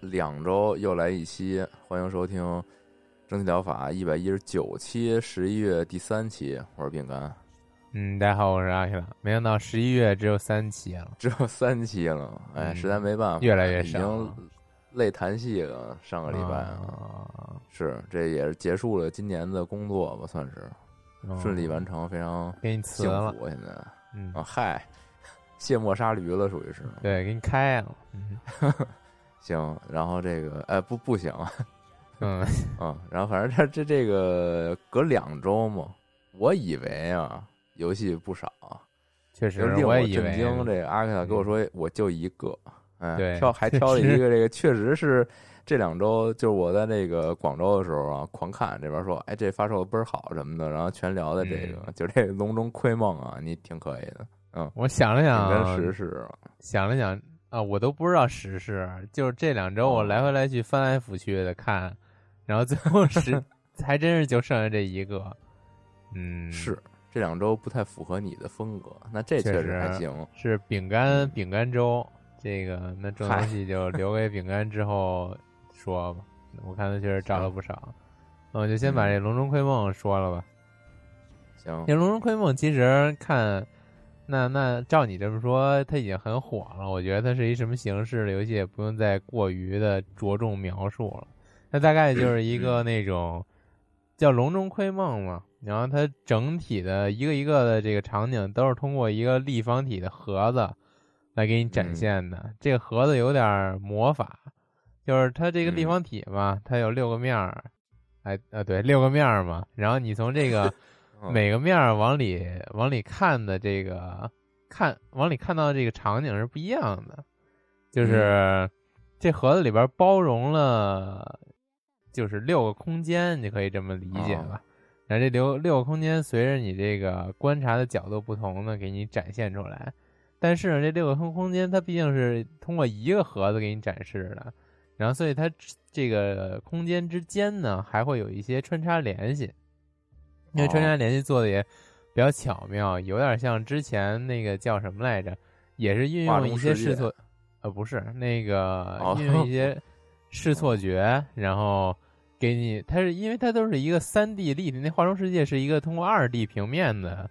两周又来一期，欢迎收听《蒸汽疗法》一百一十九期，十一月第三期。我是饼干，嗯，大家好，我是阿克拉。没想到十一月只有三期了，只有三期了，哎，嗯实在没办法，越来越少已经累弹戏了。上个礼拜啊，啊，是这也是结束了今年的工作吧，算是哦顺利完成，非常给你辞了，福。现在嗯，啊，嗨，卸磨杀驴了，属于是。对，给你开了，嗯 行，然后这个哎不不行，嗯，嗯，然后反正这这这个隔两周嘛，我以为啊游戏不少，确实，就令我震惊。这个阿克塔跟我说我就一个，哎，对挑还挑了一个这个，确实是这两周就是我在这个广州的时候啊，狂看这边说，哎这发售倍儿好什么的，然后全聊的这个，嗯就这个笼中窥梦啊，你挺可以的，嗯，我想了挺想，跟实事啊，想了想啊，我都不知道时事，就是这两周我哦来回来去翻来覆去的看，然后最后是 还真是就剩下这一个，嗯，是这两周不太符合你的风格，那这确确实还行，是饼干饼干粥，这个那这东西就留给饼干之后说吧。我看他确实找了不少，那我就先把这《龙中窥梦》说了吧。行这《龙中窥梦》其实看，那那照你这么说，它已经很火了。我觉得它是一什么形式的游戏，也不用再过于的着重描述了。它大概就是一个 那种叫《龙中窥梦》嘛，然后它整体的一个一个的这个场景都是通过一个立方体的盒子来给你展现的。这个盒子有点魔法，就是它这个立方体嘛，它有六个面儿，哎啊对，六个面儿嘛。然后你从这个嗯每个面儿往里往里看的这个看往里看到的这个场景是不一样的，就是这盒子里边包容了就是六个空间，你可以这么理解吧。然后这六六个空间随着你这个观察的角度不同呢，给你展现出来。但是呢，这六个空空间它毕竟是通过一个盒子给你展示的，然后所以它这个空间之间呢还会有一些穿插联系。因为穿插联系做的也比较巧妙，有点像之前那个叫什么来着，也是运用一些试错，呃，不是那个哦运用一些试错觉，然后给你，它是因为它都是一个三 D 立体，那画中世界是一个通过二 D 平面的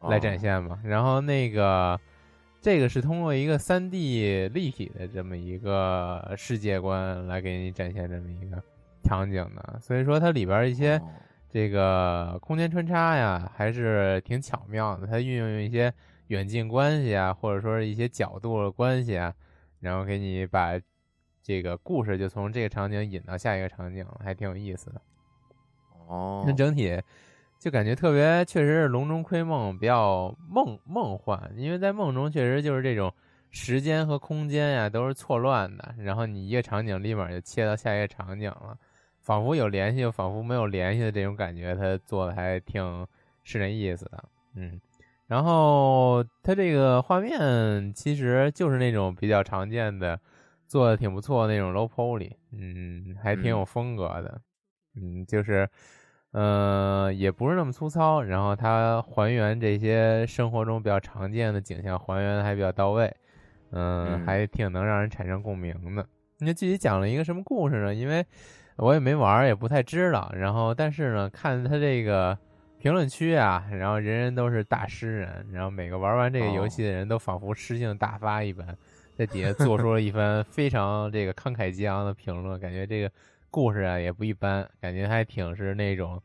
来展现嘛，然后那个这个是通过一个三 D 立体的这么一个世界观来给你展现这么一个场景的，所以说它里边一些。哦这个空间穿插呀，还是挺巧妙的。它运用一些远近关系啊，或者说是一些角度的关系啊，然后给你把这个故事就从这个场景引到下一个场景，还挺有意思的。哦，那整体就感觉特别，确实是笼中窥梦，比较梦梦幻，因为在梦中确实就是这种时间和空间呀都是错乱的，然后你一个场景立马就切到下一个场景了。仿佛有联系，又仿佛没有联系的这种感觉，他做的还挺是那意思的，嗯。然后它这个画面其实就是那种比较常见的，做的挺不错的那种 low poly，嗯，还挺有风格的，嗯，就是，呃，也不是那么粗糙，然后它还原这些生活中比较常见的景象，还原的还比较到位，嗯，嗯还挺能让人产生共鸣的。那具体讲了一个什么故事呢？因为我也没玩儿，也不太知道。然后，但是呢，看他这个评论区啊，然后人人都是大诗人，然后每个玩完这个游戏的人都仿佛诗性大发一般，在底下做出了一番非常这个慷慨激昂的评论，感觉这个故事啊也不一般，感觉还挺是那种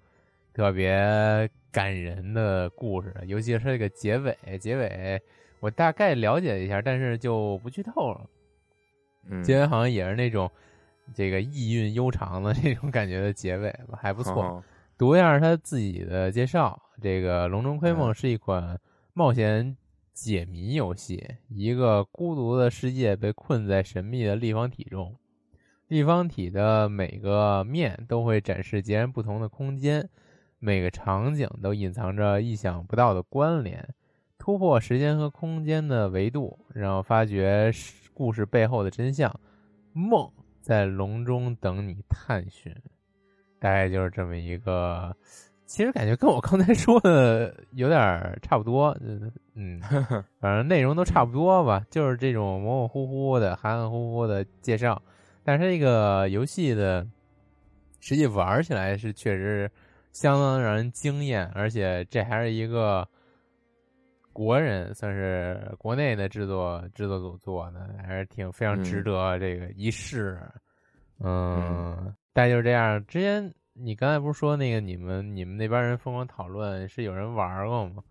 特别感人的故事，尤其是这个结尾，结尾我大概了解一下，但是就不剧透了。嗯，结尾好像也是那种这个意韵悠长的这种感觉的结尾吧，还不错。哦读一下他自己的介绍，这个《龙中窥梦》嗯是一款冒险解谜游戏，一个孤独的世界被困在神秘的立方体中，立方体的每个面都会展示截然不同的空间，每个场景都隐藏着意想不到的关联。突破时间和空间的维度，然后发掘故事背后的真相。梦在笼中等你探寻。大概就是这么一个，其实感觉跟我刚才说的有点差不多，嗯嗯，反正内容都差不多吧，就是这种模模糊糊的、含含糊糊的介绍。但是这个游戏的实际玩起来是确实相当让人惊艳，而且这还是一个国人，算是国内的制作制作组做的，还是挺非常值得这个一试。嗯，大概就是这样。之前你刚才不是说那个你们你们那边人疯狂讨论，是有人玩过吗？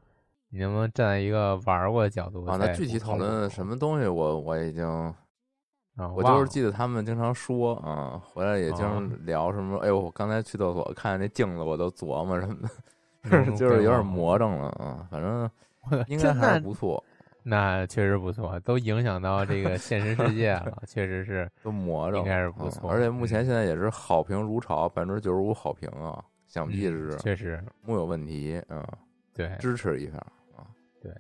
你能不能站在一个玩过的角度？啊，那具体讨论什么东西我我已经，啊，我就是记得他们经常说啊，回来也经常聊什么。哎呦，我刚才去厕所看见那镜子，我都琢磨什么的，就是有点魔怔了啊。反正 应该还是不错。那确实不错，都影响到这个现实世界了，确实是都魔着，应该是不错。而且目前现在也是好评如潮，百分之九十五好评啊，想必是确实木有问题啊。对，支持一下啊。对，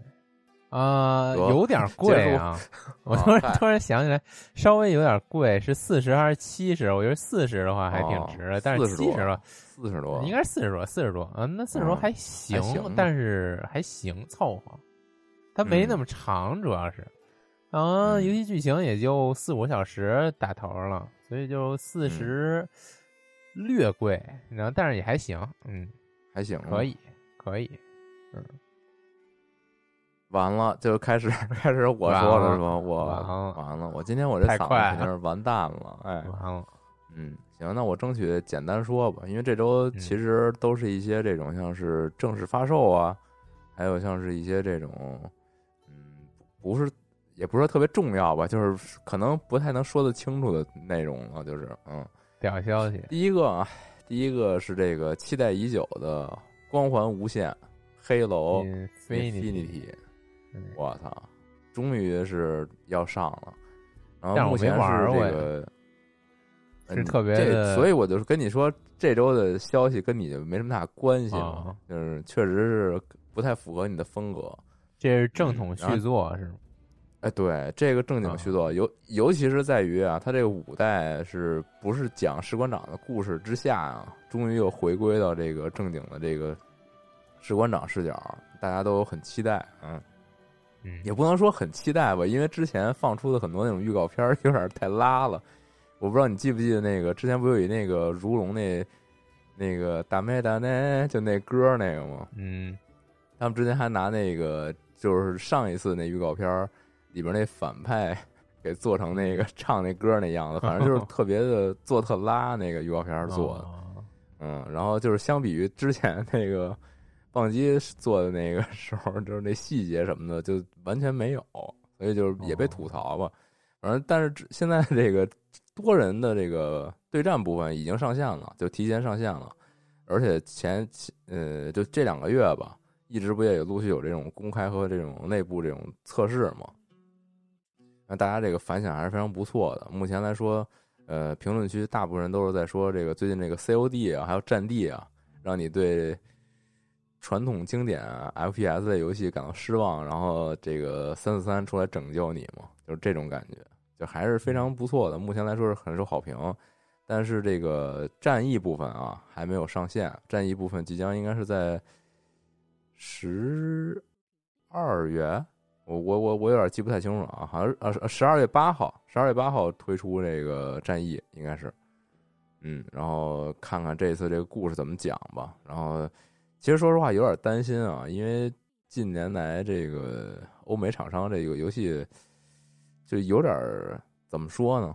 啊，有点 贵啊！我突然突然想起来，稍微有点贵，是四十还是七十？我觉得四十的话还挺值的，但是七十了，四十多，应该是四十多，四十多啊，那四十多还行，但是还行，凑合。它没那么长，主要是，然后游戏剧情也就四五小时打头了，所以就四十略贵，然后但是也还行，嗯，还行，可以，可以，嗯。完了，就开始 开始我说了是吧？我完了，我今天我这嗓子肯定是完蛋了，哎，完了，嗯，行，那我争取简单说吧，因为这周其实都是一些这种像是正式发售啊，还有像是一些这种，嗯，不是，也不是说特别重要吧，就是可能不太能说得清楚的内容了，就是嗯，屌消息。第一个啊，第一个是这个期待已久的《光环无限》黑楼 Infinity。我操，终于是要上了，然后目前是这个是特别的，所以我就跟你说，这周的消息跟你就没什么大关系嘛，就是确实是不太符合你的风格。这是正统续作是吗？哎，对，这个正经续作，尤尤其是在于啊，他这个五代是不是讲士官长的故事之下啊，终于又回归到这个正经的这个士官长视角，大家都很期待，嗯。嗯，也不能说很期待吧，因为之前放出的很多那种预告片有点太拉了。我不知道你记不记得那个之前不有一那个如龙那那个大妹大妹就那歌那个吗？嗯，他们之前还拿那个就是上一次那预告片里边那反派 给做成那个唱那歌那样子，反正就是特别的 做特拉那个预告片做的。嗯，然后就是相比于之前那个。棒机做的那个 时候，就是那细节什么的就完全没有，所以就是也被吐槽吧。反正但是现在这个多人的这个对战部分已经上线了，就提前上线了，而且前呃就这两个月吧，一直不也有陆续有这种公开和这种内部这种测试嘛。那大家这个反响还是非常不错的。目前来说，呃，评论区大部分人都是在说这个最近这个 COD 啊，还有战地啊，让你对。传统经典 FPS 类游戏感到失望，然后这个三四三出来拯救你嘛，就是这种感觉，就还是非常不错的。目前来说是很受好评，但是这个战役部分啊还没有上线，战役部分即将应该是在十二月，我我我我有点记不太清楚啊，好像呃十二月八号，十二月八号推出这个战役应该是，嗯，然后看看这次这个故事怎么讲吧，然后。其实说实话有点担心啊，因为近年来这个欧美厂商这个游戏就有点怎么说呢，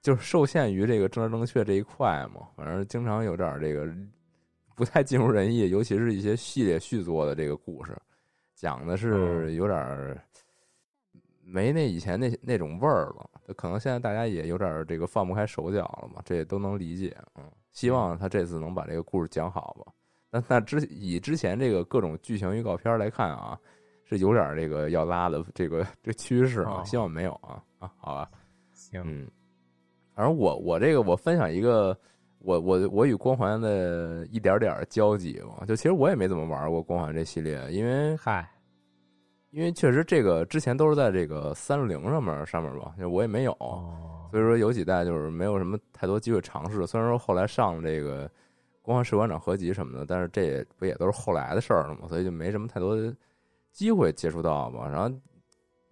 就是受限于这个政治正确这一块嘛，反正经常有点这个不太尽如人意，尤其是一些系列续作的这个故事，讲的是有点没那以前那那种味儿了。可能现在大家也有点这个放不开手脚了嘛，这也都能理解。嗯，希望他这次能把这个故事讲好吧。那那之以之前这个各种剧情预告片来看啊，是有点这个要拉的这个这趋势啊，哦希望没有啊啊，好吧。行，嗯，反正我我这个我分享一个我我我与光环的一点点交集嘛，就其实我也没怎么玩过光环这系列，因为嗨，因为确实这个之前都是在这个三六零上面上面吧，就我也没有，哦，所以说有几代就是没有什么太多机会尝试。虽然说后来上了这个光环士官长合集什么的，但是这也不也都是后来的事儿了嘛，所以就没什么太多的机会接触到嘛。然后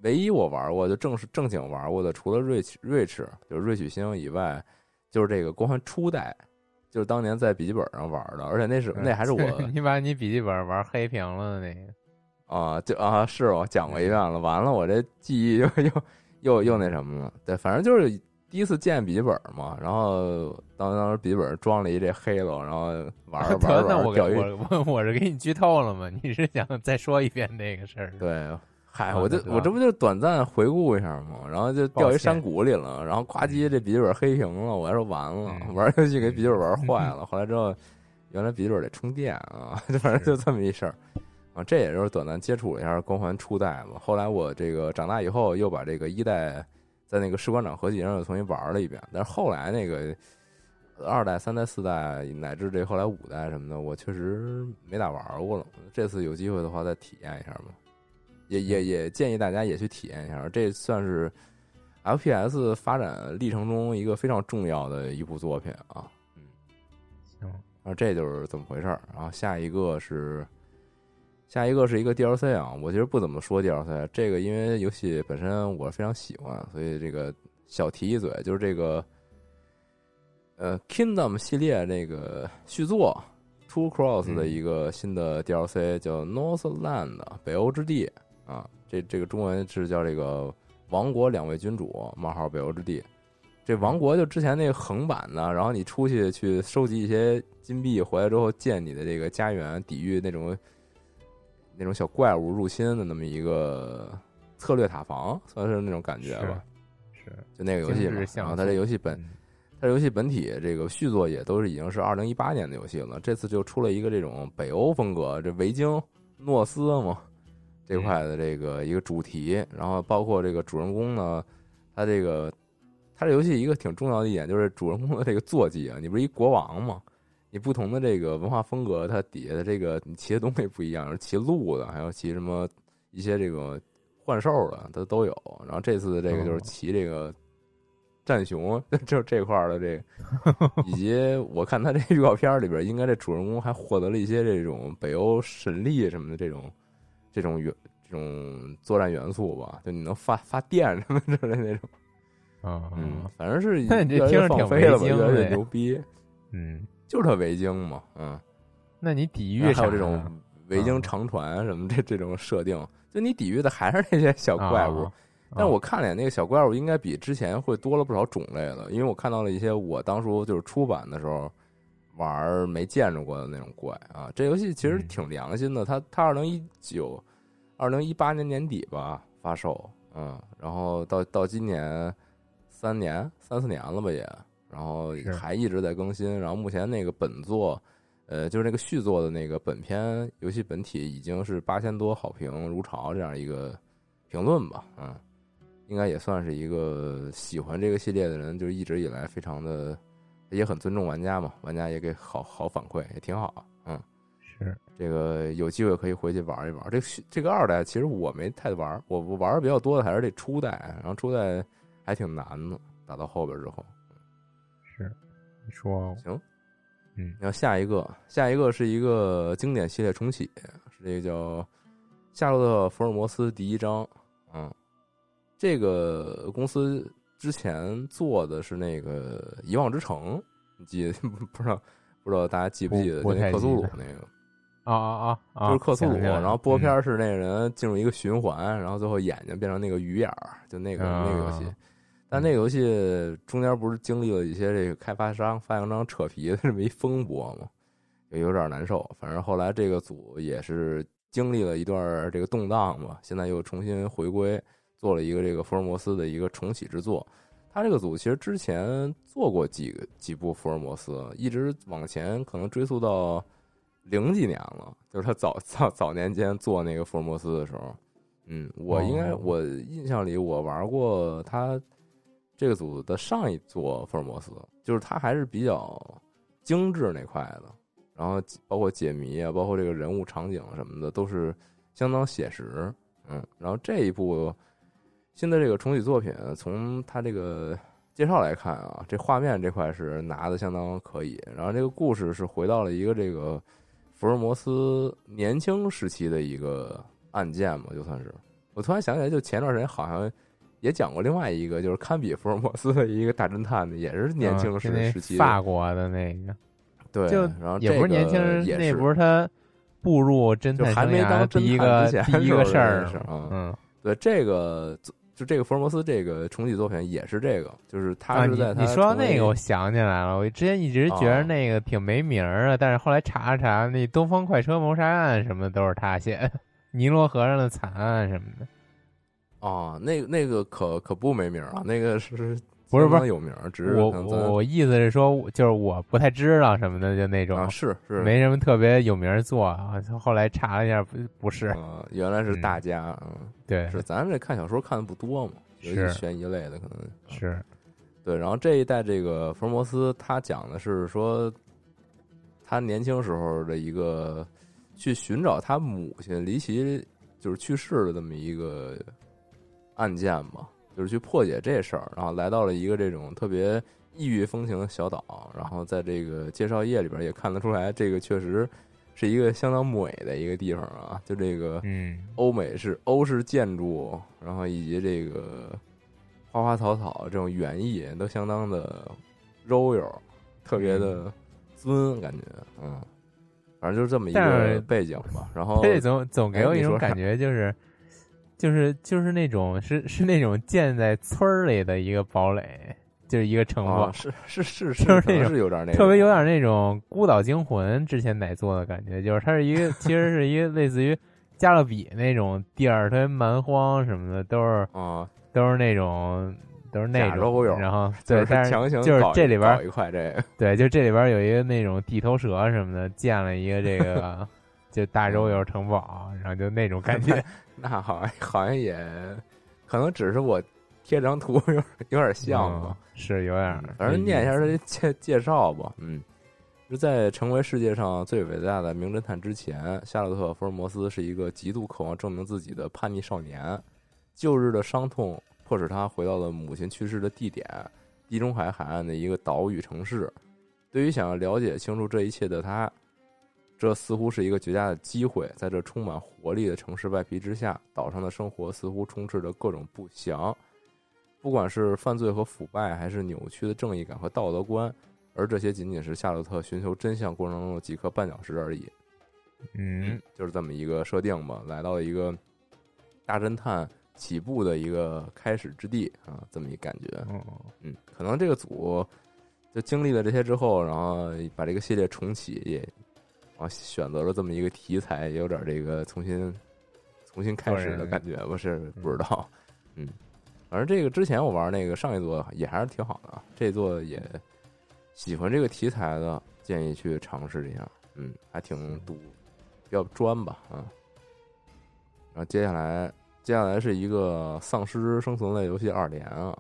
唯一我玩过就正式正经玩过的，除了瑞奇瑞驰就是瑞曲星以外，就是这个光环初代，就是当年在笔记本上玩的，而且那是那还是我 你把你笔记本玩黑屏了的那个，啊，就啊，是我讲过一遍了。完了，我这记忆又又又又那什么了。对，反正就是第一次见笔记本嘛，然后当当时笔记本装了一这黑了，然后玩着 玩着那我给玩着钓鱼。我 我我是给你剧透了吗？你是想再说一遍那个事儿？对，嗨，啊我就我这不就短暂回顾一下嘛，然后就掉一山谷里了，然后呱唧这笔记本黑屏了，我还说完了，嗯 玩游戏给笔记本玩坏了。后来之后，原来笔记本得充电啊，反正就这么一事儿。啊，这也就是短暂接触了一下光环初代嘛。后来我这个长大以后，又把这个一代在那个士官长合集上又重新玩了一遍。但是后来那个二代、三代、四代，乃至这后来五代什么的，我确实没咋玩过了。这次有机会的话，再体验一下吧。也也也建议大家也去体验一下，这算是 FPS 发展历程中一个非常重要的一部作品啊。嗯，行，然后这就是怎么回事儿。然后下一个是，下一个是一个 DLC 啊。我其实不怎么说 DLC，这个因为游戏本身我非常喜欢，所以这个小提一嘴，就是这个呃 Kingdom 系列那个续作 Two Cross 的一个新的 DLC 叫 Northland 北欧之地啊。这这个中文是叫这个王国两位君主冒号北欧之地。这王国就之前那个横版的，然后你出去去收集一些金币，回来之后建你的这个家园，抵御那种那种小怪物入侵的那么一个策略塔防，算是那种感觉吧。是，就那个游戏嘛然后它这游戏本嗯它这游戏本体这个续作也都是已经是二零一八年的游戏了，这次就出了一个这种北欧风格，这维京诺斯嘛这块的这个一个主题，然后包括这个主人公呢，他这个它这游戏一个挺重要的一点就是主人公的这个坐骑啊，你不是一国王嘛，你不同的这个文化风格，它底下的这个你骑的东西不一样，骑鹿的，还有骑什么一些这个幻兽的，它都有。然后这次的这个就是骑这个战熊，就这块儿的这个，以及我看他这预告片里边，应该这主人公还获得了一些这种北欧神力什么的这种这种元这种作战元素吧，就你能发发电什么之类的那种。嗯嗯，反正是那你听着挺放飞了吧，维京越来越牛逼，嗯，就是他维京嘛，嗯。那你抵御还有这种呀维京长船什么这这种设定，就你抵御的还是那些小怪物。啊但我看了眼那个小怪物，应该比之前会多了不少种类了，因为我看到了一些我当初就是出版的时候玩没见着过的那种怪啊。这游戏其实嗯挺良心的，它它二零一九、二零一八年年底吧发售，嗯，然后到到今年三年三四年了吧也，然后还一直在更新，然后目前那个本作。呃，就是那个续作的那个本片游戏本体已经是八千多好评如潮这样一个评论吧，嗯，应该也算是一个喜欢这个系列的人，就是一直以来非常的也很尊重玩家嘛，玩家也给好好反馈，也挺好，嗯，是这个有机会可以回去玩一玩。这这个二代其实我没太玩，我我玩的比较多的还是这初代，然后初代还挺难的，打到后边之后，说行。嗯然后下一个，下一个是一个经典系列重启，是这个叫《夏洛特·福尔摩斯》第一章。嗯，这个公司之前做的是那个《遗忘之城》，你记得 不知道不知道大家记不记得？那克苏鲁那个。啊啊啊！就是克苏鲁，然后播片是那个人进入一个循环，然后最后眼睛变成那个鱼眼儿，就那个、那个游戏啊。但那个游戏中间不是经历了一些这个开发商、发行商扯皮的这么一风波吗？也有点难受。反正后来这个组也是经历了一段这个动荡吧，现在又重新回归，做了一个这个福尔摩斯的一个重启之作。他这个组其实之前做过几个几部福尔摩斯，一直往前可能追溯到零几年了，就是他早早早年间做那个福尔摩斯的时候。嗯，我应该、哦我印象里我玩过他这个组的上一座福尔摩斯，就是他还是比较精致那块的，然后包括解谜啊，包括这个人物场景什么的，都是相当写实。嗯，然后这一部新的这个重启作品，从它这个介绍来看啊，这画面这块是拿的相当可以。然后这个故事是回到了一个这个福尔摩斯年轻时期的一个案件嘛，就算是。我突然想起来，就前段时间好像也讲过另外一个，就是堪比福尔摩斯的一个大侦探的，也是年轻时嗯时期的。法国的那个，对，就然后也不是年轻人，那也不是他步入侦探还没当侦第一个第一个事儿嗯。对这个就这个福尔摩斯这个重启作品也是这个，就是他是在他你说到那个，我想起来了，我之前一直觉得哦那个挺没名儿的，但是后来查了查，那《东方快车谋杀案》什么的都是他写，尼罗河上的惨案什么的。哦，那个那个可可不没名儿啊，那个是不是不是有名，只是我我我意思是说，就是我不太知道什么的，就那种、啊是是没什么特别有名儿做啊。后来查了一下，不不是，啊，原来是嗯大家，嗯，对，是咱这看小说看的不多嘛，尤其悬疑类的可能是对。然后这一代这个福尔摩斯，他讲的是说他年轻时候的一个去寻找他母亲离奇就是去世的这么一个案件嘛，就是去破解这事儿，然后来到了一个这种特别异域风情的小岛，然后在这个介绍页里边也看得出来，这个确实是一个相当美的一个地方啊，就这个嗯欧美式欧式建筑，然后以及这个花花草草这种园艺都相当的柔柔，特别的尊，感觉嗯，反正就是这么一个背景吧。然后 这总总给我一种感觉，就是就是就是那种是是那种建在村儿里的一个堡垒，就是一个城堡，啊，是是是是，就是那种是有点那特别有种点那种孤岛惊魂之前奶做的感觉，就是它是一个其实是一个类似于加勒比那种地儿，特别蛮荒什么的，都是啊，都是那种都是那种然后，对但是强行就是这里边搞一块这个，对，就这里边有一个那种地头蛇什么的，建了一个这个就大肉友城堡，然后就那种感 觉，那好像好像也可能只是我贴张图 有有点像吧嗯。是有点反正念一下这介介绍吧。嗯，是在成为世界上最伟大的名侦探之前，夏洛特·福尔摩斯是一个极度渴望证明自己的叛逆少年。旧日的伤痛迫使他回到了母亲去世的地点——地中海海岸的一个岛屿城市。对于想要了解清楚这一切的他，这似乎是一个绝佳的机会。在这充满活力的城市外皮之下，岛上的生活似乎充斥着各种不祥。不管是犯罪和腐败，还是扭曲的正义感和道德观，而这些仅仅是夏洛特寻求真相过程中的几颗绊脚石而已。嗯，就是这么一个设定吧，来到了一个大侦探起步的一个开始之地啊，这么一感觉。哦，嗯，可能这个组就经历了这些之后，然后把这个系列重启，也啊选择了这么一个题材，也有点这个重新重新开始的感觉吧，是不知道。嗯，反正这个之前我玩那个上一座也还是挺好的啊，这座也喜欢这个题材的，建议去尝试一下。嗯，还挺赌比较专吧啊。然后接下来接下来是一个丧尸生存类游戏二连啊，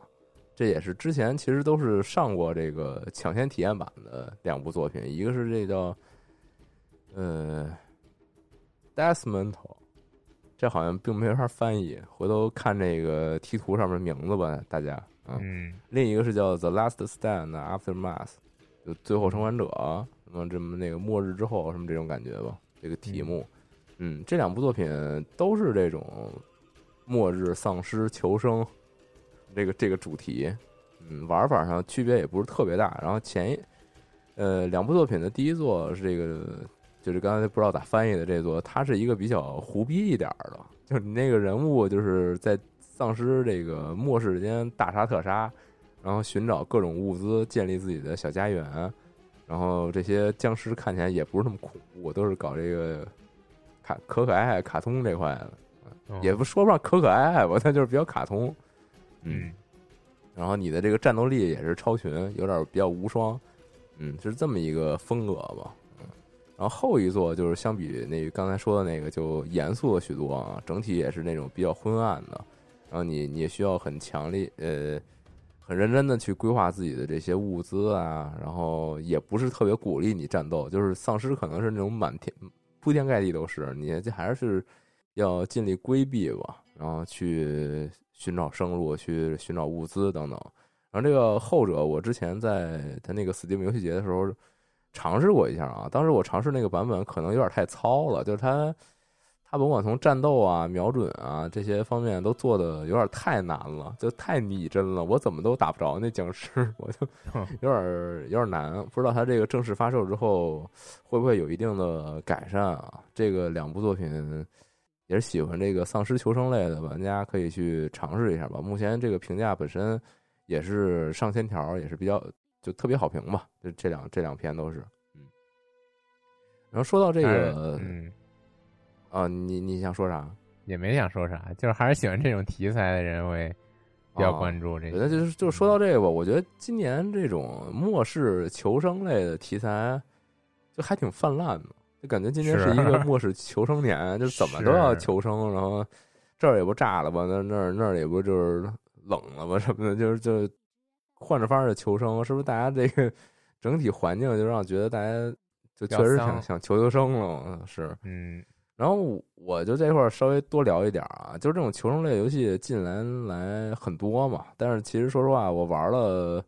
这也是之前其实都是上过这个抢先体验版的两部作品，一个是这叫呃 Death Mental，这好像并没法翻译，回头看这个题图上面名字吧，大家啊。嗯另一个是叫 The Last Stand Aftermath，就最后生还者，什么这么那个末日之后什么这种感觉吧，这个题目。嗯，这两部作品都是这种末日丧尸求生这个这个主题。嗯，玩法上区别也不是特别大。然后前一呃两部作品的第一作是这个就是刚才不知道咋翻译的这座，它是一个比较胡逼一点儿的，就是你那个人物就是在丧尸这个末世间大杀特杀，然后寻找各种物资，建立自己的小家园，然后这些僵尸看起来也不是那么恐怖，都是搞这个卡可可爱爱卡通这块的，嗯也不说不上可可爱爱吧，但就是比较卡通，嗯然后你的这个战斗力也是超群，有点比较无双，嗯，是这么一个风格吧，嗯。然后后一座就是相比那刚才说的那个就严肃了许多啊，整体也是那种比较昏暗的，然后你你需要很强力呃，很认真的去规划自己的这些物资啊，然后也不是特别鼓励你战斗，就是丧尸可能是那种满天铺天盖地都是，你这还是要尽力规避吧，然后去寻找生路，去寻找物资等等。然后这个后者，我之前在他那个 Steam 游戏节的时候尝试过一下啊，当时我尝试那个版本可能有点太糙了，就是它它甭管从战斗啊、瞄准啊这些方面都做的有点太难了，就太拟真了，我怎么都打不着那僵尸，我就有点有点难。不知道它这个正式发售之后会不会有一定的改善啊？这个两部作品。也是喜欢这个丧尸求生类的玩家可以去尝试一下吧。目前这个评价本身也是上千条，也是比较就特别好评吧。就这两这两篇都是，嗯。然后说到这个，嗯，啊，你你想说啥？也没想说啥，就是还是喜欢这种题材的人会比较关注这个。那就是就是说到这个吧，我觉得今年这种末世求生类的题材就还挺泛滥的。就感觉今年是一个末世求生年，就是怎么都要求生，然后这儿也不炸了吧，那那儿那儿也不就是冷了吧什么的，就是就换着法儿的求生，是不是？大家这个 整体环境就让觉得大家就确实想想求求生了，是嗯。然后我就这块儿稍微多聊一点啊，就是这种求生类游戏近年来很多嘛，但是其实说实话，我玩了。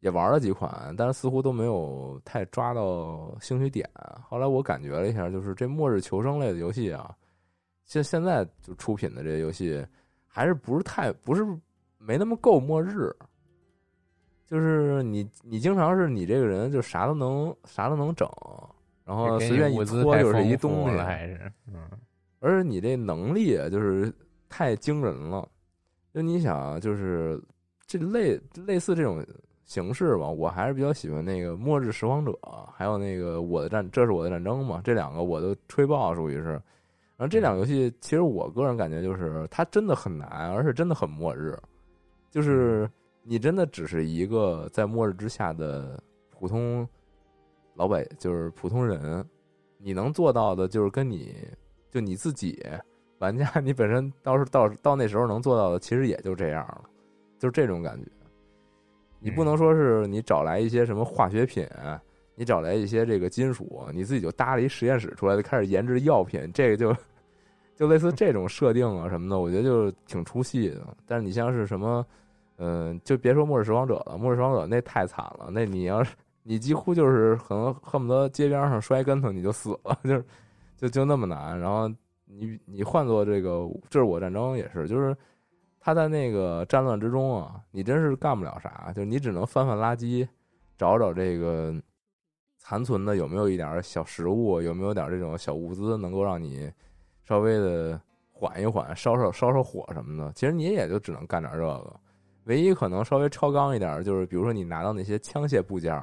也玩了几款，但是似乎都没有太抓到兴趣点。后来我感觉了一下，就是这末日求生类的游戏啊，现现在就出品的这些游戏，还是不是太不是没那么够末日。就是你你经常是你这个人就啥都能啥都能整，然后随便一搓就是一东西，还是嗯，而且你这能力就是太惊人了。就你想，就是这类类似这种。形式吧，我还是比较喜欢那个《末日拾荒者》，还有那个《我的战这是我的战争》嘛，这两个我都吹爆，属于是。然后这两个游戏，其实我个人感觉就是它真的很难，而且真的很末日。就是你真的只是一个在末日之下的普通老百，就是普通人，你能做到的就是跟你就你自己玩家，你本身到时到到那时候能做到的，其实也就这样了，就是这种感觉。你不能说是你找来一些什么化学品，你找来一些这个金属，你自己就搭了一实验室出来，就开始研制药品，这个就就类似这种设定啊什么的，我觉得就挺出戏的。但是你像是什么，嗯，就别说末日拾荒者了，末日拾荒者那太惨了，那你要是你几乎就是可能恨不得街边上摔跟头你就死了，就是就就那么难。然后你你换做这个这是我战争也是，就是。他在那个战乱之中啊，你真是干不了啥，就是你只能翻翻垃圾，找找这个残存的有没有一点小食物，有没有点这种小物资，能够让你稍微的缓一缓，烧烧烧烧火什么的。其实你也就只能干点这个，唯一可能稍微超纲一点，就是比如说你拿到那些枪械部件，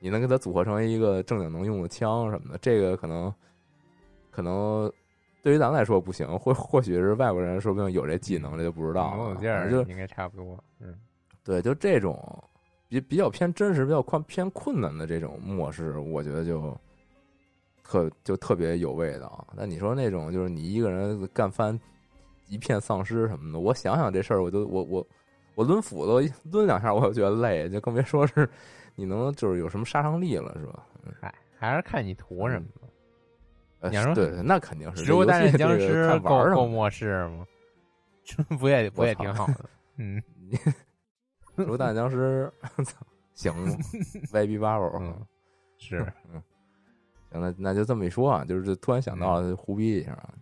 你能给它组合成一个正经能用的枪什么的，这个可能可能。对于咱们来说不行，或或许是外国人，说不定有这技能，这就不知道。就应该差不多。嗯，对，就这种比比较偏真实、比较困偏困难的这种模式，我觉得就特就特别有味道。那你说那种就是你一个人干翻一片丧尸什么的，我想想这事儿，我都我我我抡斧子抡两下，我就觉得累，就更别说是你能就是有什么杀伤力了，是吧？嗨，还是看你图什么。你说对，那肯定是。植 物大战僵尸够够末世吗？不也不也挺好的？嗯，植物大战僵尸行，YB 八五是嗯，行那那就这么一说啊，就是突然想到了胡逼一下啊。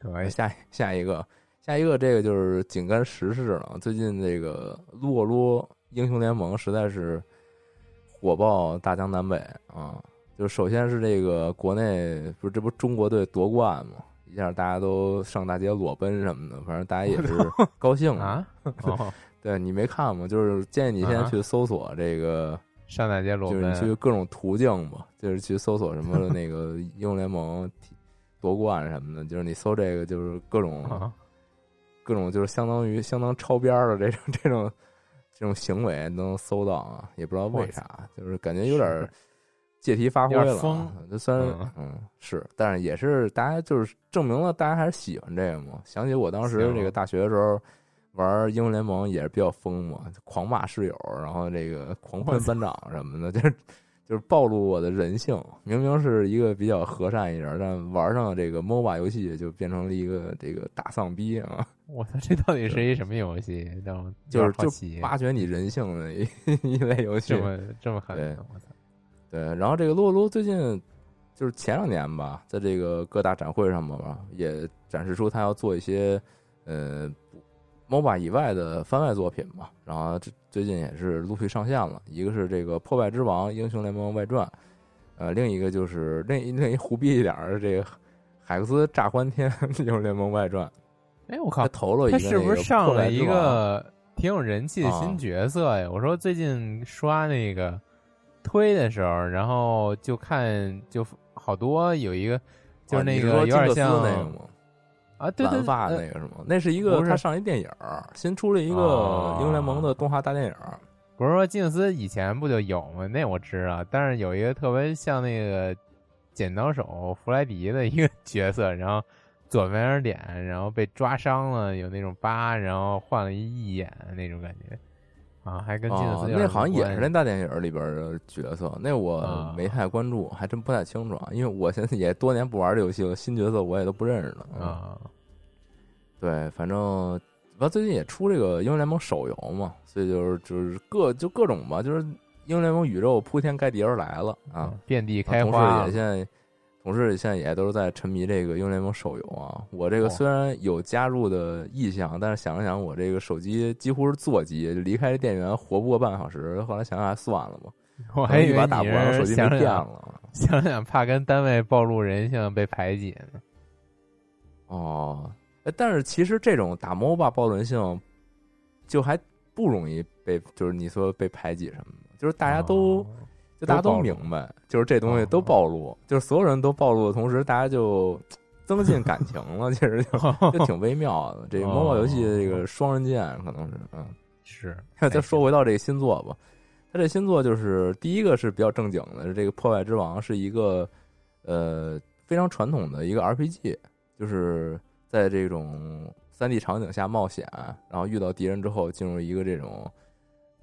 对，下下一个下一个这个就是紧跟时事了。最近这个撸啊撸英雄联盟实在是火爆大江南北啊。就是首先是这个国内不是这不中国队夺冠嘛，一下大家都上大街裸奔什么的，反正大家也是高兴啊。哦，对你没看吗？就是建议你先去搜索这个，上大街裸就是奔你去各种途径吧，就是去搜索什么那个英雄联盟 夺冠什么的，就是你搜这个就是各种啊各种就是相当于相当超边儿的这种 这种这种行为能搜到啊，也不知道为啥，就是感觉有点儿借题发挥了啊，有点疯就虽然嗯嗯是，但是也是大家就是证明了大家还是喜欢这个嘛。想起我当时行这个大学的时候玩英雄联盟也是比较疯嘛，狂骂室友，然后这个狂喷班长什么的，就是。就是暴露我的人性，明明是一个比较和善一点儿，但玩上这个 MOBA 游戏就变成了一个这个大丧逼啊！我操，这到底是一什么游戏？让我就是就挖掘你人性的一 一类游戏这。么这么狠对，我操！对，然后这个撸啊撸最近就是前两年吧，在这个各大展会上面吧，也展示出他要做一些呃 MOBA 以外的番外作品嘛。然后这最近也是陆续上线了，一个是这个《破败之王：英雄联盟外传》，呃，另一个就是另一另一胡逼一点儿的这个《海克斯炸欢天英雄联盟外传》。哎，我靠他，投了一他是不是上了一个挺有人气的啊新角色呀？我说最近刷那个推的时候，然后就看就好多有一个就是那个有点像那个吗？啊，对对蓝发呃那个是吗？那是一个他上一电影儿，新出了一个哦英雄联盟的动画大电影儿。不是说金克斯以前不就有吗？那我知道，但是有一个特别像那个剪刀手弗莱迪的一个角色，然后左边是脸，然后被抓伤了，有那种疤，然后换了一义眼那种感觉啊，还跟金克哦斯有点那好像也是那大电影里边的角色，那我啊没太关注，还真不太清楚啊。因为我现在也多年不玩这游戏了，新角色我也都不认识了。嗯，啊。对，反正完最近也出这个英雄联盟手游嘛，所以就是就是各就各种吧，就是英雄联盟宇宙铺天盖地而来了啊。遍地开花事也现在，同事现在也都是在沉迷这个英雄联盟手游啊。我这个哦虽然有加入的意向，但是想了想，我这个手机几乎是座机，就离开这电源活不过半小时。后来想想还算了吧，我还以为你手机没电了。想想怕跟单位暴露人性被排挤呢。哦，哎但是其实这种打 MOBA 暴露人性，就还不容易被，就是你说被排挤什么的，就是大家都。哦就大家都明白，就是这东西哦都暴露，就是所有人都暴露的同时，大家就 增进感情了，其实就 就挺微妙的。这个哦 MOBA 游戏的这个双刃剑可能是，嗯，是 再说回到这个新作吧，它这新作就是第一个是比较正经的，是这个《破坏之王》是一个呃非常传统的一个 RPG，就是在这种三 D 场景下冒险，然后遇到敌人之后进入一个这种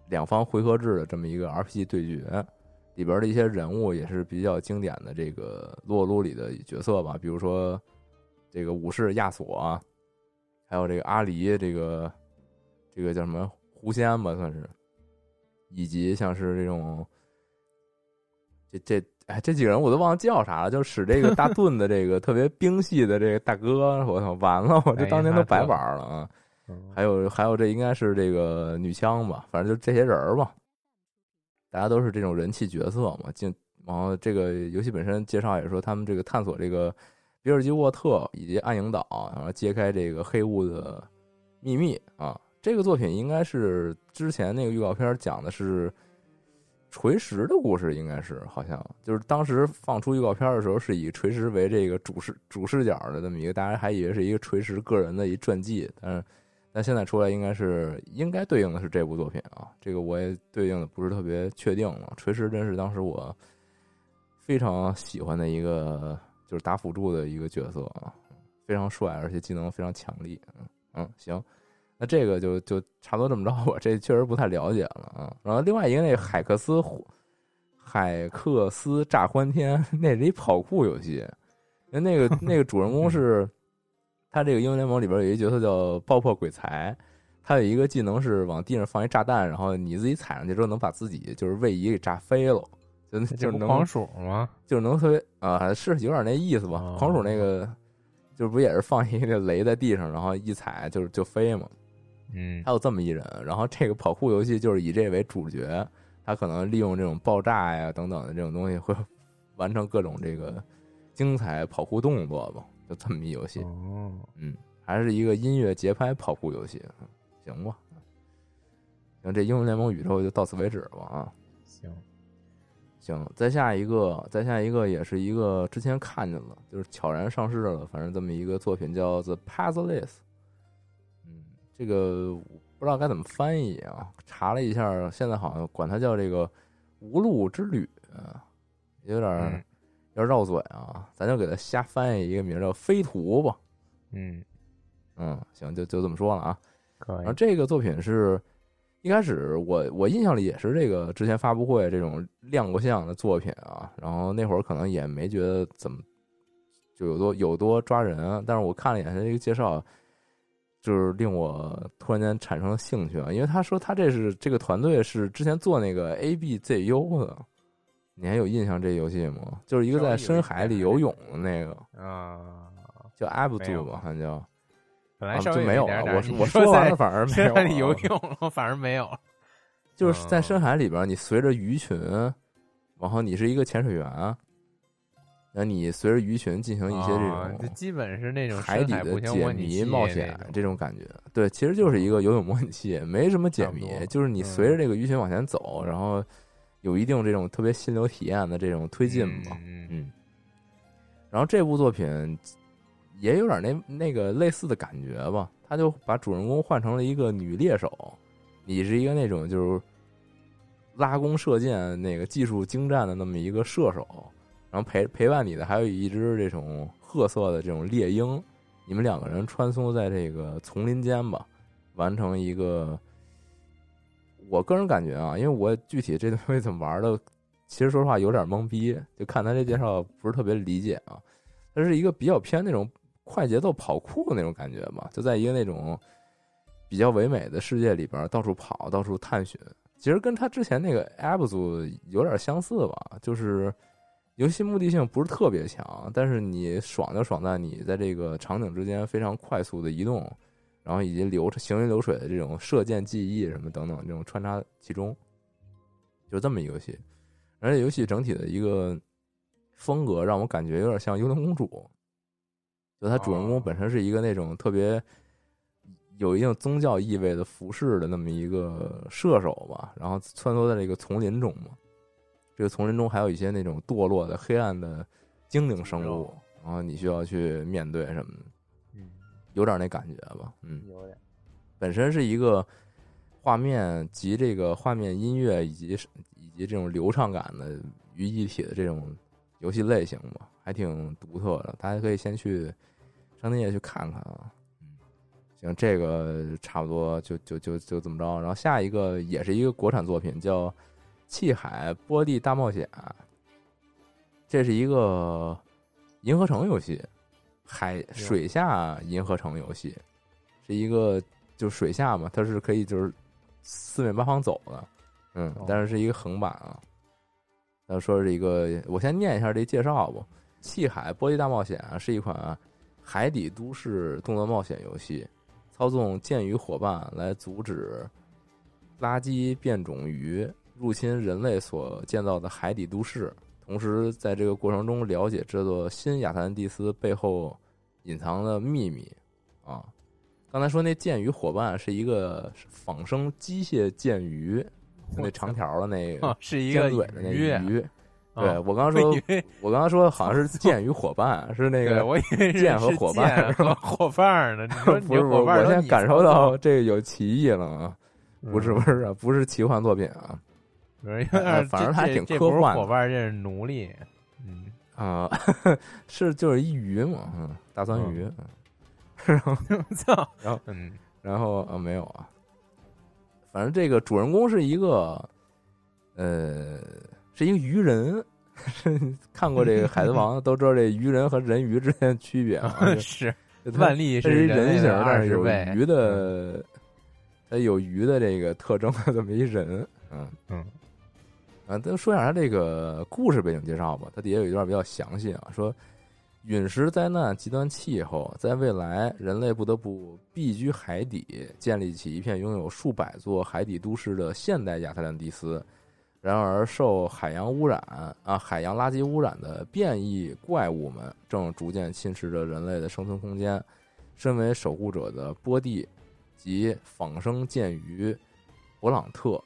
两方回合制的这么一个 RPG 对决。里边的一些人物也是比较经典的这个撸啊撸里的角色吧，比如说这个武士亚索啊，还有这个阿离，这个这个叫什么狐仙吧，算是，以及像是这种这这哎这几个人我都忘了叫啥了，就使这个大 盾的这个特别兵系的这个大哥，我操，完了，我这当年都白玩了啊！嗯还有还有这应该是这个女枪吧，反正就这些人儿吧，大家都是这种人气角色嘛。进然后这个游戏本身介绍也说，他们这个探索这个比尔吉沃特以及暗影岛，然后揭开这个黑雾的秘密啊。这个作品应该是之前那个预告片讲的是锤石的故事，应该是好像就是当时放出预告片的时候，是以锤石为这个主视主视角的这么一个，大家还以为是一个锤石个人的一传记，但是但现在出来应该是应该对应的是这部作品啊，这个我也对应的不是特别确定了。锤石真是当时我非常喜欢的一个就是打辅助的一个角色啊，非常帅，而且技能非常强力。嗯嗯，行，那这个就就差不多这么着吧，这确实不太了解了啊。然后另外一个那个海克斯海克斯炸欢天，那是一跑酷游戏，那那个那个主人公是。他这个英雄联盟里边有一角色叫爆破鬼才，他有一个技能是往地上放一炸弹，然后你自己踩上去之后能把自己就是位移给炸飞了，就这就是能不狂鼠吗？就是能特别啊、是有点那意思吧。哦狂鼠那个就是不也是放一个雷在地上，然后一踩就是就飞嘛。嗯还有这么一人，然后这个跑酷游戏就是以这为主角，他可能利用这种爆炸呀等等的这种东西会 完成各种这个精彩跑酷动作吧，就这么一游戏。哦，嗯，还是一个音乐节拍跑酷游戏，嗯行吧。行，这英雄联盟宇宙就到此为止吧啊。行，行，再下一个，再下一个也是一个之前看见了，就是悄然上市了，反正这么一个作品叫《The Puzzleist》。嗯，这个我不知道该怎么翻译啊，查了一下，现在好像管它叫这个“无路之旅”，啊，有点儿嗯有点绕嘴啊，咱就给他瞎翻译一个名儿叫“飞图”吧。嗯，嗯，行，就就这么说了啊。然后，这个作品是一开始我我印象里也是这个之前发布会这种亮过相的作品啊，然后那会儿可能也没觉得怎么就有多有多抓人啊，但是我看了一眼他这个介绍，就是令我突然间产生了兴趣啊，因为他说他这是这个团队是之前做那个 A B Z U 的，你还有印象这游戏吗？就是一个在深海里游泳的那个啊，叫 Ab 没有 z 吧，好像叫。本来啊，稍微就没有了。我我说完了，反而没有深海里游了泳了，反而没有了。就是在嗯深海里边，你随着鱼群，然后你是一个潜水员，然后你随着鱼群进行一些这种就种基本是那种海底的解谜冒险这种感觉。对，其实就是一个游泳模拟器，没什么解谜就是你嗯随着这个鱼群往前走，然后有一定这种特别心流体验的这种推进嘛。嗯嗯嗯，然后这部作品也有点那那个类似的感觉吧，他就把主人公换成了一个女猎手，你是一个那种就是拉弓射箭那个技术精湛的那么一个射手，然后陪陪伴你的还有一只这种褐色的这种猎鹰，你们两个人穿梭在这个丛林间吧，完成一个。我个人感觉啊，因为我具体这东西怎么玩的，其实说实话有点懵逼，就看他这介绍不是特别理解啊。它是一个比较偏那种快节奏跑酷那种感觉吧，就在一个那种比较唯美的世界里边到处跑、到处探寻。其实跟他之前那个 App 组有点相似吧，就是游戏目的性不是特别强，但是你爽就爽在你在这个场景之间非常快速的移动，然后以及流行云流水的这种射箭技艺什么等等这种穿插其中，就这么一个游戏。而且游戏整体的一个风格让我感觉有点像《幽灵公主》，就它主人公哦本身是一个那种特别有一定宗教意味的服饰的那么一个射手吧，然后穿梭在这个丛林中嘛。这个丛林中还有一些那种堕落的黑暗的精灵生物，然后你需要去面对什么的，嗯，有点那感觉吧，嗯。有点本身是一个画面及这个画面音乐以及以及这种流畅感的于一体的这种游戏类型吧，还挺独特的。大家可以先去商店页去看看啊。嗯，行，这个差不多就就就就这么着。然后下一个也是一个国产作品，叫《气海波地大冒险》，这是一个银河城游戏，海水下银河城游戏，是一个就是水下嘛，它是可以就是四面八方走的，嗯哦，但是是一个横版啊。他说是一个，我先念一下这介绍吧。《气海玻璃大冒险》啊是一款海底都市动作冒险游戏，操纵剑鱼伙伴来阻止垃圾变种鱼入侵人类所建造的海底都市，同时在这个过程中了解这座新亚特兰蒂斯背后隐藏的秘密啊。刚才说那剑鱼伙伴是一个仿生机械剑鱼，就那长条的那个哦，是一尖个嘴的那鱼对我刚刚说我刚刚说好像是 剑与伙伴，是那个我以为剑和伙伴 是吧伙伴呢。不是我，我现在感受到这个有歧义了啊！不是嗯不是啊，不是奇幻作品啊 反正还挺科幻伙伴，这是奴隶。嗯，啊，是就是一鱼嘛，嗯，大酸鱼，嗯 操，然后嗯。然后啊没有啊，反正这个主人公是一个，呃，是一个鱼人。看过这个《海贼王》都知道这鱼人和人鱼之间的区别啊，是万历是一人形但是有鱼的，它有鱼的这个特征的这么一人，嗯嗯啊，咱说一下它这个故事背景介绍吧。它底下有一段比较详细啊，说陨石灾难、极端气候，在未来人类不得不避居海底，建立起一片拥有数百座海底都市的现代亚特兰蒂斯。然而，受海洋污染啊、海洋垃圾污染的变异怪物们正逐渐侵蚀着人类的生存空间。身为守护者的波蒂及仿生剑鱼勃朗特，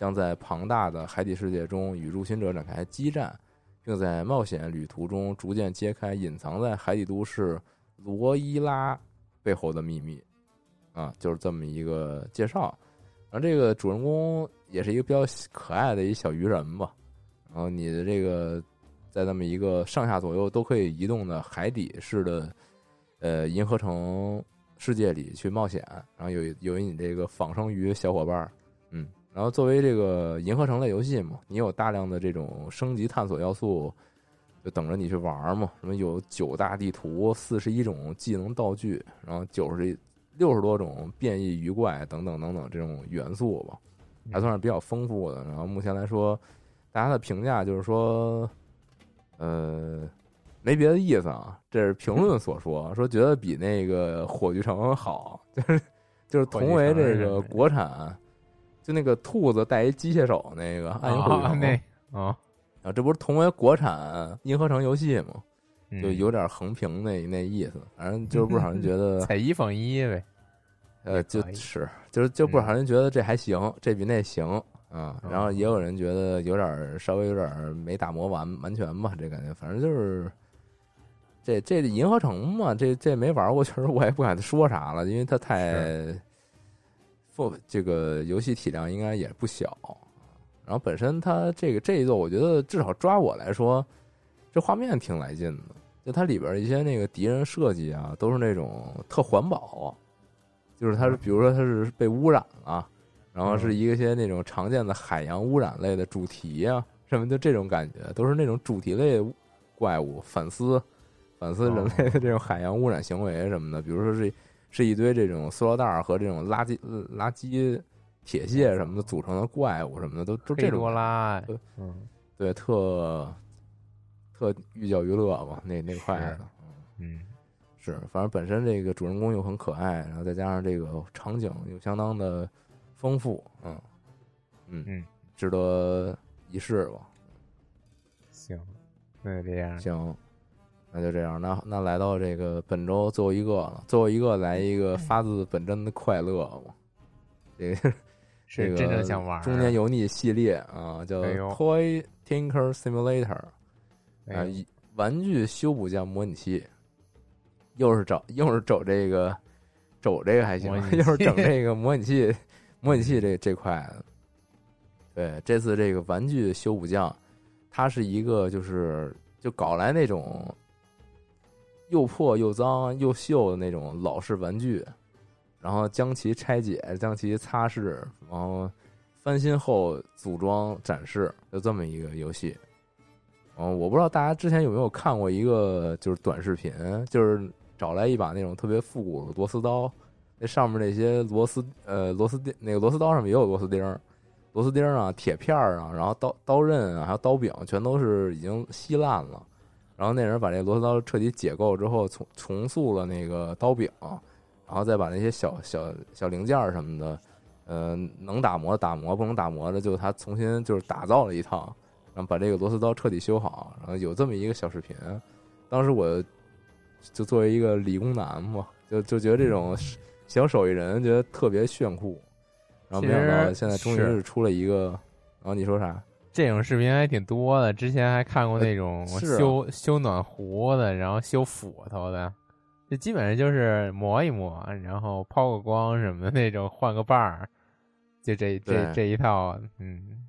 将在庞大的海底世界中与入侵者展开激战，并在冒险旅途中逐渐揭开隐藏在海底都市罗伊拉背后的秘密。啊，就是这么一个介绍。然后这个主人公也是一个比较可爱的一小鱼人吧。然后你的这个在那么一个上下左右都可以移动的海底式的呃银河城世界里去冒险，然后有有你这个仿生鱼小伙伴儿，然后作为这个银河城类游戏嘛，你有大量的这种升级探索要素，就等着你去玩嘛。什么有九大地图、四十一种技能道具，然后九十六十多种变异鱼怪等等等等这种元素吧，还算是比较丰富的。然后目前来说，大家的评价就是说，呃，没别的意思啊，这是评论所说，说觉得比那个火炬城好，就是就是同为这个国产，就那个兔子带一机械手那个暗影那啊啊，这不是同为国产银河城游戏吗？嗯。就有点横屏那那意思，反正就是不少人觉得 采一讽一呗。呃，就是就是就不嗯。少人觉得这还行，这比那行啊，哦。然后也有人觉得有点稍微有点没打磨完完全吧，这感觉，反正就是这这银河城嘛，这这没玩过，确实我也不敢说啥了，因为它太不这个游戏体量应该也不小，然后本身它这个这一座，我觉得至少抓我来说，这画面挺来劲的，就它里边一些那个敌人设计啊，都是那种特环保。就是它是，比如说它是被污染了，然后是一个些那种常见的海洋污染类的主题啊，什么就这种感觉，都是那种主题类怪物反思反思人类的这种海洋污染行为什么的，比如说是是一堆这种塑料袋儿和这种垃圾垃圾铁屑什么的组成的怪物什么的，都都这种多拉对，嗯对特特寓教于乐吧，那那块是的。嗯是，反正本身这个主人公又很可爱，然后再加上这个场景又相当的丰富，嗯嗯嗯，值得一试吧。行，那就这样。行，那就这样。那那来到这个本周最后一个了，最后一个来一个发自本真的快乐吧。这个这 个是真正想玩中年油腻系列啊，叫 Toy Tinker Simulator。啊，哎玩具修补匠模拟器，又是找又是找这个走这个还行又是整这个模拟器模拟器这这块。对，这次这个玩具修补匠，他是一个就是就搞来那种又破又脏又锈的那种老式玩具，然后将其拆解，将其擦拭，然后翻新后组装展示，就这么一个游戏。嗯，我不知道大家之前有没有看过一个就是短视频，就是找来一把那种特别复古的螺丝刀，那上面那些螺丝呃螺丝钉，那个螺丝刀上面也有螺丝钉，螺丝钉啊、铁片啊，然后刀刀刃啊，还有刀柄，全都是已经稀烂了。然后那人把这螺丝刀彻底解构之后，重重塑了那个刀柄，然后再把那些小小小零件什么的，呃，能打磨打磨，不能打磨的就他重新就是打造了一套。然后把这个螺丝刀彻底修好，然后有这么一个小视频。当时我就作为一个理工男嘛，就就觉得这种小手艺人觉得特别炫酷。然后没想到现在终于是是出了一个，然后你说啥？这种视频还挺多的，之前还看过那种修、修暖壶的，然后修斧头的，这基本上就是磨一磨，然后抛个光什么的那种，换个把儿，就这这这一套，嗯，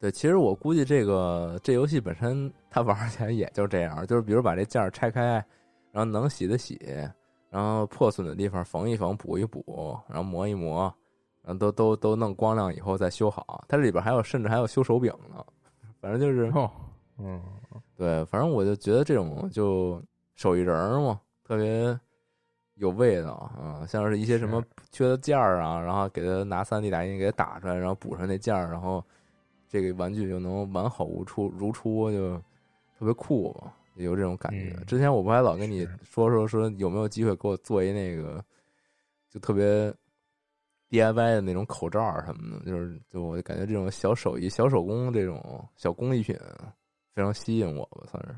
对，其实我估计这个这游戏本身它玩起来也就这样，就是比如把这件儿拆开，然后能洗的洗，然后破损的地方缝一缝、补一补，然后磨一磨，然后都都都弄光亮以后再修好。它这里边还有甚至还有修手柄呢，反正就是哦，嗯，对，反正我就觉得这种就手艺人儿嘛，特别有味道啊，像是一些什么缺的件儿啊，然后给他拿三 D 打印给他打出来，然后补上那件儿，然后这个玩具就能完好无出如初，就特别酷嘛，有这种感觉。嗯之前我不还老跟你说说说有没有机会给我做一那个，就特别 DIY 的那种口罩儿什么的，就是就我就感觉这种小手艺、小手工这种小工艺品非常吸引我吧，算是。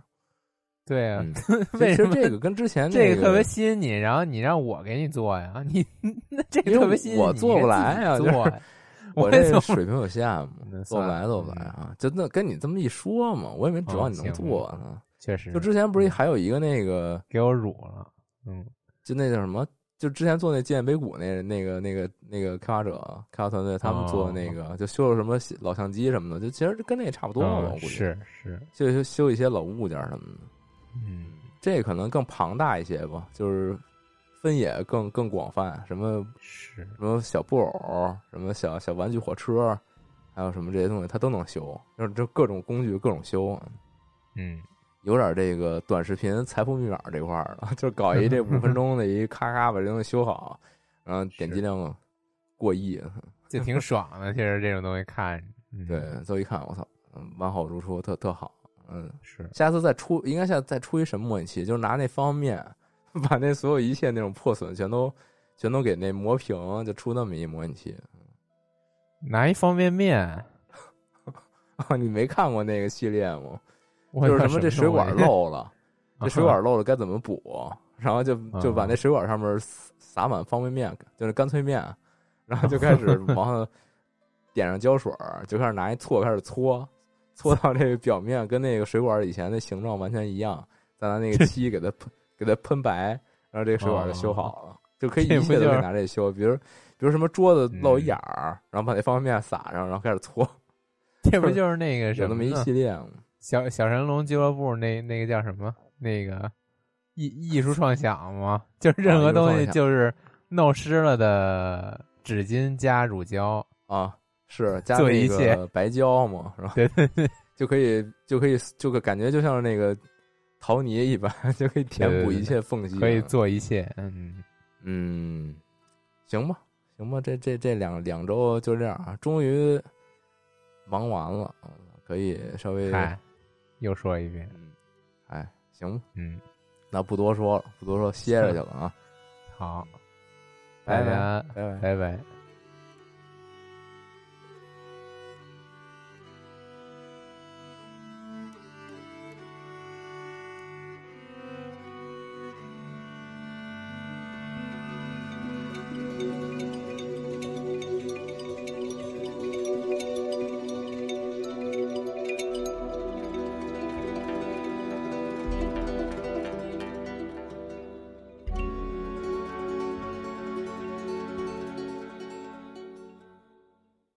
对啊，嗯，为什么这个跟之前那这个特别吸引你，然后你让我给你做呀？你那这个特别吸引你，我做不来呀你自己做。我这水平有限嘛，做不来做不来啊！就那跟你这么一说嘛，我也没指望你能做呢。确实，就之前不是还有一个那个，给我辱了。嗯，就那叫什么？就之前做那纪念碑谷那那个那个那个开发者开发团队，他们做的那个就修了什么老相机什么的，就其实跟那也差不多嘛，我嗯估计。是是，就修修一些老物件什么的。嗯，这可能更庞大一些吧，就是分野更更广泛，什么是什么小布偶，什么小小玩具火车，还有什么这些东西，它都能修，就是就各种工具各种修，嗯，有点这个短视频财富密码这块儿的，就搞一这五分钟的一咔咔把这东西修好，然后点击量过亿，就挺爽的。其实这种东西看对，最后一看，我操，嗯完好如初，特特好，嗯，是下次再出，应该下次再出一什么模拟器，就是拿那方便面，把那所有一切那种破损全都全都给那磨平，就出那么一模拟器。拿一方便面，啊，你没看过那个系列吗？我就是什么这水管漏了，这水管漏了该怎么补？然后就就把那水管上面撒撒满方便面，就是干脆面，然后就开始 往上点上胶水儿，就开始拿一锉开始搓，搓到这个表面跟那个水管以前的形状完全一样，再拿那个漆给它喷给它喷白，然后这个水管就修好了，就可以一切都可以拿这修，比如比如什么桌子漏眼儿，然后把那方便面撒上，然后开始搓，这不就是那个有那么一系列吗？小小神龙俱乐部那那个叫什么？那个艺艺术创想吗？就是任何东西就是弄湿了的纸巾加乳胶，啊，是加那个白胶嘛，是吧？对对对，就可以就可以就可感觉就像是那个陶泥一般，就可以填补一切缝隙，可以。做一切。嗯，嗯，行吧，行吧，这这这两两周就这样啊，终于忙完了，嗯可以稍微嗨，又说一遍。嗯，哎，行吧，嗯，那不多说了，不多说，歇着去了啊，好，拜拜拜拜。拜拜。